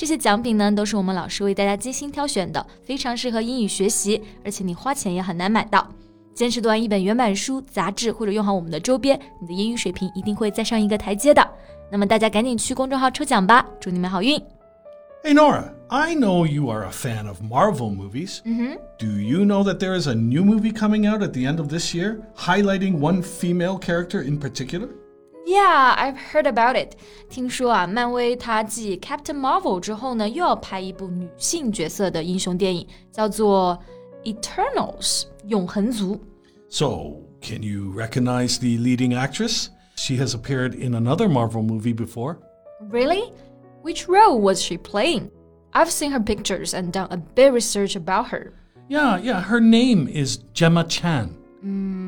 这些奖品呢，都是我们老师为大家精心挑选的，非常适合英语学习，而且你花钱也很难买到。坚持读完一本原版书、杂志，或者用好我们的周边，你的英语水平一定会再上一个台阶的。那么大家赶紧去公众号抽奖吧，祝你们好运！Hey Nora, I know you are a fan of Marvel movies. Mm-hmm. Do you know that there is a new movie coming out at the end of this year, highlighting one female character in particular? Yeah, I've heard about it. 听说啊，漫威它继 Captain Marvel 之后呢，又要拍一部女性角色的英雄电影，叫做 Eternals 永恒族。So, can you recognize the leading actress? She has appeared in another Marvel movie before. Really? Which role was she playing? I've seen her pictures and done a bit research about her. Yeah, yeah, her name is Gemma Chan. Mm,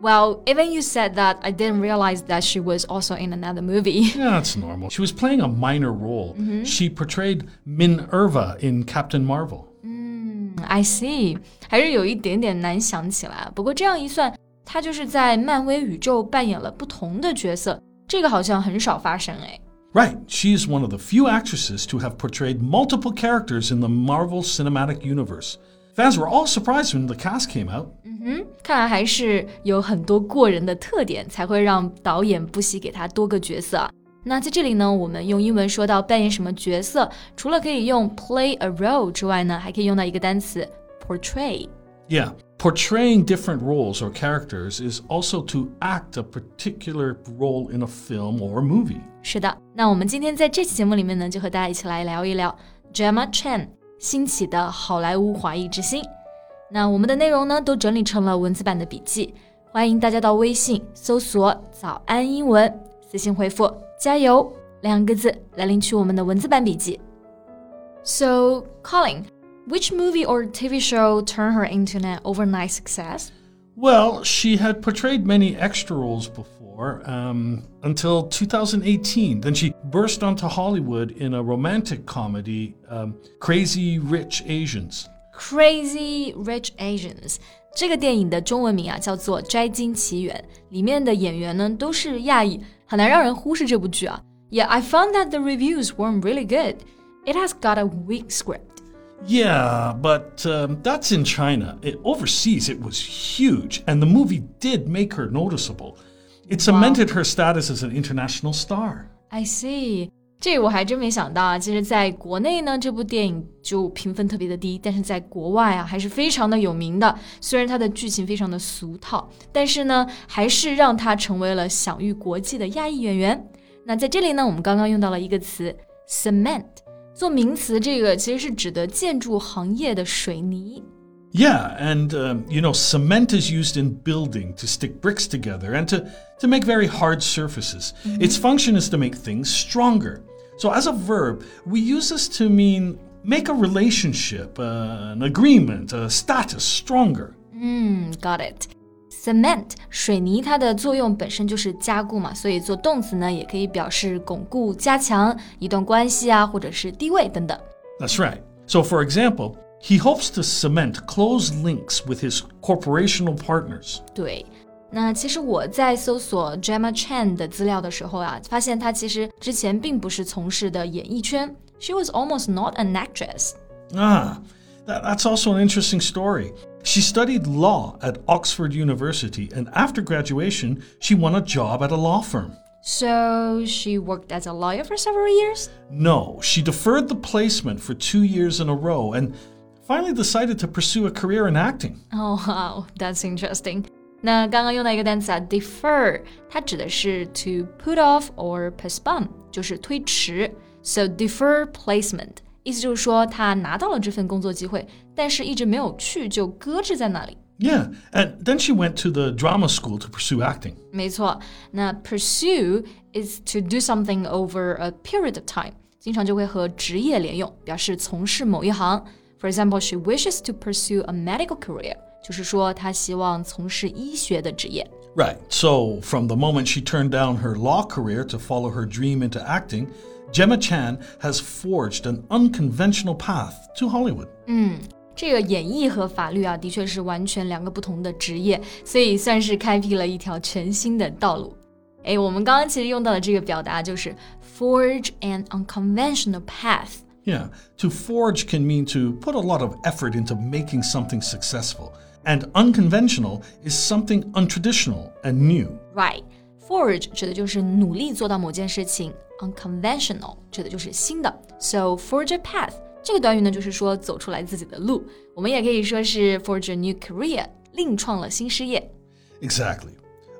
Well, even you said that, I didn't realize that she was also in another movie. yeah, that's normal. She was playing a minor role. Mm -hmm. She portrayed Minn-Erva in Captain Marvel. Mm, 嗯，I Right. she is one of the few actresses to have portrayed multiple characters in the Marvel Cinematic Universe. Fans were all surprised when the cast came out. 嗯哼，看来还是有很多过人的特点，才会让导演不惜给他多个角色。那在这里呢，我们用英文说到扮演什么角色，除了可以用 play a role 之外呢，还可以用到一个单词 portray。Yeah, portraying different roles or characters is also to act a particular role in a film or movie. 是的，那我们今天在这期节目里面呢，就和大家一起来聊一聊 Gemma Chan。 兴起的好莱坞华裔之星。那我们的内容呢，都整理成了文字版的笔记，欢迎大家到微信搜索“早安英文”，私信回复“加油”两个字来领取我们的文字版笔记。So, Colin, which movie or TV show turned her into an overnight success? Well, she had portrayed many extra roles before um, until 2018. Then she burst onto Hollywood in a romantic comedy, um, Crazy Rich Asians. Crazy Rich Asians 这个电影的中文名啊叫做《摘金奇缘》，里面的演员呢都是亚裔，很难让人忽视这部剧啊。Yeah, I found that the reviews weren't really good. It has got a weak script. Yeah, but um, that's in China. It, overseas, it was huge, and the movie did make her noticeable. It cemented her status as an international star. I see. 这我还真没想到啊！其实，在国内呢，这部电影就评分特别的低，但是在国外啊，还是非常的有名的。虽然它的剧情非常的俗套，但是呢，还是让它成为了享誉国际的亚裔演员。那在这里呢，我们刚刚用到了一个词 “cement”， 做名词，这个其实是指的建筑行业的水泥。Yeah, and um, you know, cement is used in building to stick bricks together and to, to make very hard surfaces. Mm-hmm. Its function is to make things stronger. So, as a verb, we use this to mean make a relationship, uh, an agreement, a status stronger. Mm, got it. Cement 水泥它的作用本身就是加固嘛，所以做动词呢也可以表示巩固、加强一段关系啊，或者是地位等等。That's right. So, for example, he hopes to cement close links with his corporational partners. 对，那其实我在搜索 Gemma Chan 的资料的时候啊，发现她其实之前并不是从事的演艺圈。She was almost not an actress. Ah, that, that's also an interesting story. She studied law at Oxford University, and after graduation, she won a job at a law firm. So she worked as a lawyer for several years? No, she deferred the placement for two years in a row and finally decided to pursue a career in acting. Oh, wow, that's interesting. 那刚刚用到一个单词啊，defer，它指的是 to put off or postpone，就是推迟。So defer placement， 意思就是说他拿到了这份工作机会，但是一直没有去，就搁置在那里。Yeah, and then she went to the drama school to pursue acting. 没错，那 pursue is to do something over a period of time，经常就会和职业连用，表示从事某一行。for example, she wishes to pursue a medical career. 就是说她希望从事医学的职业。 Right. So, from the moment she turned down her law career to follow her dream into acting, Gemma Chan has forged an unconventional path to Hollywood. 这个演艺和法律啊，的确是完全两个不同的职业，所以算是开辟了一条全新的道路。哎，我们刚刚其实用到的这个表达就是 forge an unconventional path。 Yeah, to forge can mean to put a lot of effort into making something successful. And unconventional is something untraditional and new. Right, forge 指的就是努力做到某件事情 ，unconventional 指的就是新的。So forge a path 这个短语呢，就是说走出来自己的路。我们也可以说是 forge a new career，另创了新事业。 Exactly.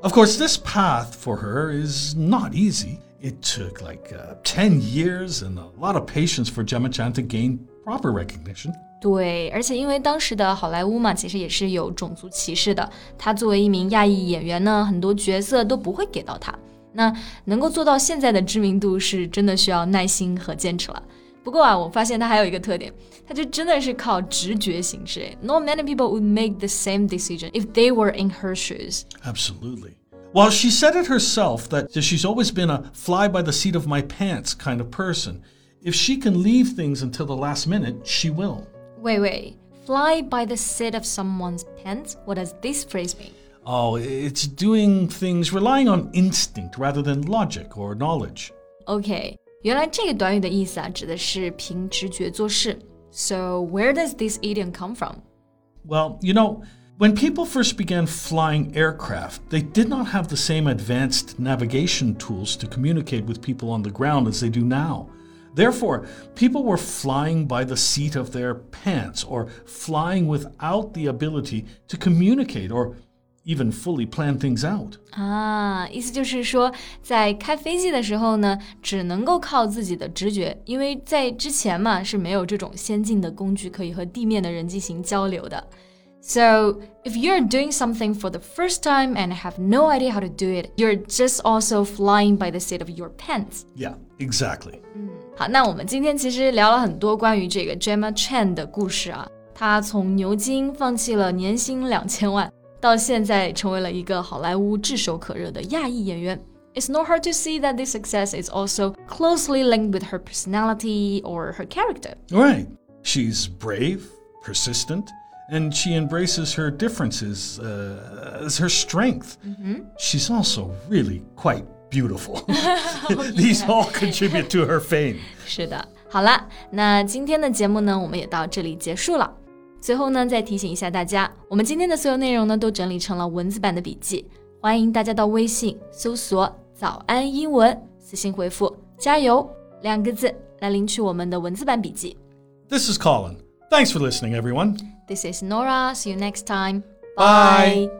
Of course, this path for her is not easy. It took like uh, 10 years and a lot of patience for Gemma Chan to gain proper recognition. 对，而且因为当时的好莱坞嘛，其实也是有种族歧视的。她作为一名亚裔演员呢，很多角色都不会给到她。 那能够做到现在的知名度，是真的需要耐心和坚持了。不过啊，我发现她还有一个特点，她就真的是靠直觉行事。Not many people would make the same decision if they were in her shoes. Absolutely. Well, she said it herself that she's always been a fly by the seat of my pants kind of person. If she can leave things until the last minute, she will. Wait, wait. Fly by the seat of someone's pants? What does this phrase mean? Oh, it's doing things relying on instinct rather than logic or knowledge. OK，原来这个短语的意思啊，指的是凭直觉做事。So where does this idiom come from? Well, you know, when people first began flying aircraft, they did not have the same advanced navigation tools to communicate with people on the ground as they do now. Therefore, people were flying by the seat of their pants or flying without the ability to communicate or even fully plan things out. 啊，意思就是说，在开飞机的时候呢，只能够靠自己的直觉，因为在之前嘛是没有这种先进的工具可以和地面的人进行交流的。So if you're doing something for the first time and have no idea how to do it, you're just also flying by the seat of your pants. Yeah, exactly. 好，那我们今天其实聊了很多关于这个 Gemma Chan 的故事啊。她从牛津放弃了年薪两千万， 到现在成为了一个好莱坞炙手可热的亚裔演员。It's not hard to see that this success is also closely linked with her personality or her character. Right. She's brave, persistent, and she embraces her differences uh, as her strength. She's also really quite beautiful. These all contribute to her fame. 是的，好啦，那今天的节目呢，我们也到这里结束了。 最后呢，再提醒一下大家，我们今天的所有内容呢，都整理成了文字版的笔记，欢迎大家到微信搜索“早安英文”，私信回复“加油”两个字来领取我们的文字版笔记。This is Colin. Thanks for listening, everyone. This is Nora. See you next time. Bye.